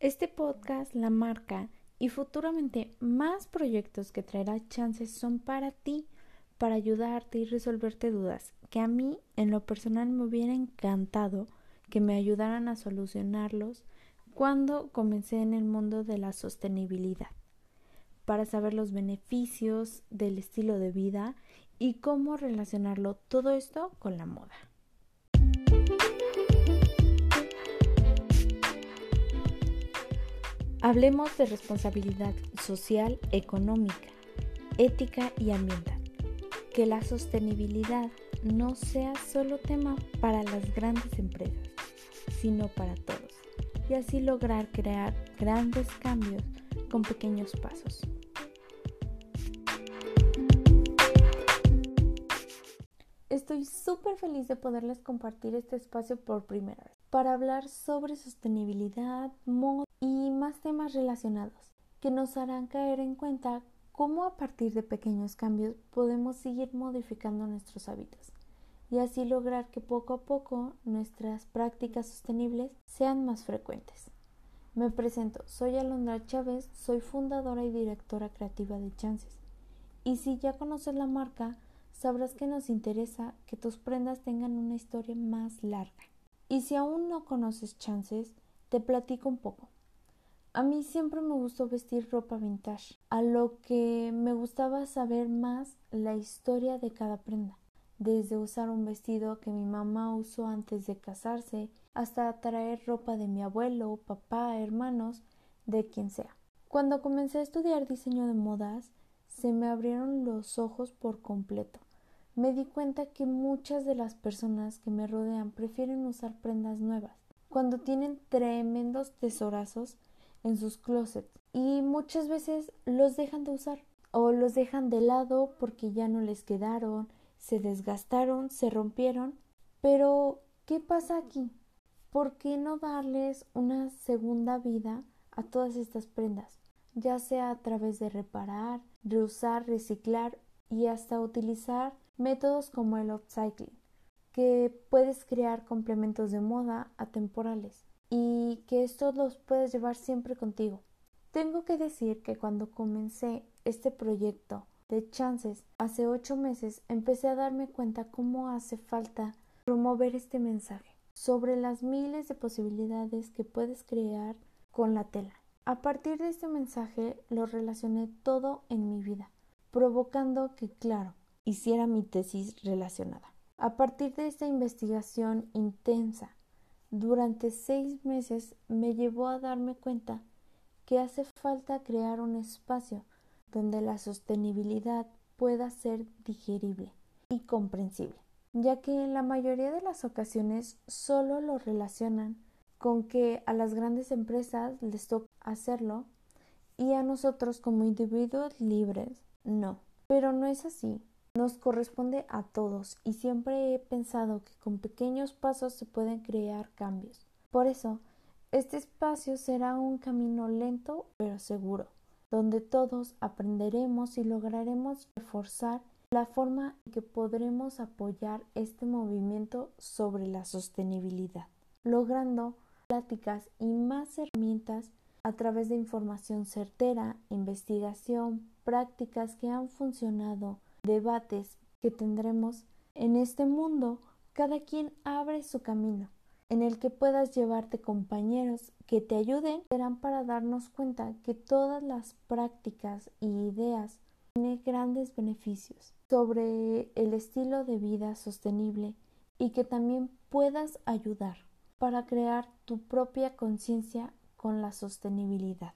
Este podcast, la marca y futuramente más proyectos que traerá chances son para ti, para ayudarte y resolverte dudas que a mí en lo personal me hubiera encantado que me ayudaran a solucionarlos cuando comencé en el mundo de la sostenibilidad, para saber los beneficios del estilo de vida y cómo relacionarlo todo esto con la moda. Hablemos de responsabilidad social, económica, ética y ambiental. Que la sostenibilidad no sea solo tema para las grandes empresas, sino para todos, y así lograr crear grandes cambios con pequeños pasos. Estoy súper feliz de poderles compartir este espacio por primera vez para hablar sobre sostenibilidad, moda y más temas relacionados que nos harán caer en cuenta cómo a partir de pequeños cambios podemos seguir modificando nuestros hábitos y así lograr que poco a poco nuestras prácticas sostenibles sean más frecuentes. Me presento, soy Alondra Chávez, soy fundadora y directora creativa de Chances. Y si ya conoces la marca, sabrás que nos interesa que tus prendas tengan una historia más larga. Y si aún no conoces Chances, te platico un poco. A mí siempre me gustó vestir ropa vintage, a lo que me gustaba saber más la historia de cada prenda, desde usar un vestido que mi mamá usó antes de casarse, hasta traer ropa de mi abuelo, papá, hermanos, de quien sea. Cuando comencé a estudiar diseño de modas, se me abrieron los ojos por completo. Me di cuenta que muchas de las personas que me rodean prefieren usar prendas nuevas. Cuando tienen tremendos tesorazos en sus closets y muchas veces los dejan de usar o los dejan de lado porque ya no les quedaron, se desgastaron, se rompieron. Pero, ¿qué pasa aquí? ¿Por qué no darles una segunda vida a todas estas prendas? Ya sea a través de reparar, reusar, reciclar y hasta utilizar métodos como el upcycling, que puedes crear complementos de moda atemporales y que estos los puedes llevar siempre contigo. Tengo que decir que cuando comencé este proyecto de chances hace ocho meses empecé a darme cuenta cómo hace falta promover este mensaje sobre las miles de posibilidades que puedes crear con la tela. A partir de este mensaje lo relacioné todo en mi vida, provocando que, claro, hiciera mi tesis relacionada. A partir de esta investigación intensa, durante seis meses me llevó a darme cuenta que hace falta crear un espacio donde la sostenibilidad pueda ser digerible y comprensible, ya que en la mayoría de las ocasiones solo lo relacionan con que a las grandes empresas les toca hacerlo y a nosotros como individuos libres no. Pero no es así. Nos corresponde a todos y siempre he pensado que con pequeños pasos se pueden crear cambios. Por eso, este espacio será un camino lento pero seguro, donde todos aprenderemos y lograremos reforzar la forma en que podremos apoyar este movimiento sobre la sostenibilidad, logrando pláticas y más herramientas a través de información certera, investigación, prácticas que han funcionado debates que tendremos en este mundo, cada quien abre su camino, en el que puedas llevarte compañeros que te ayuden, serán para darnos cuenta que todas las prácticas y ideas tienen grandes beneficios sobre el estilo de vida sostenible y que también puedas ayudar para crear tu propia conciencia con la sostenibilidad.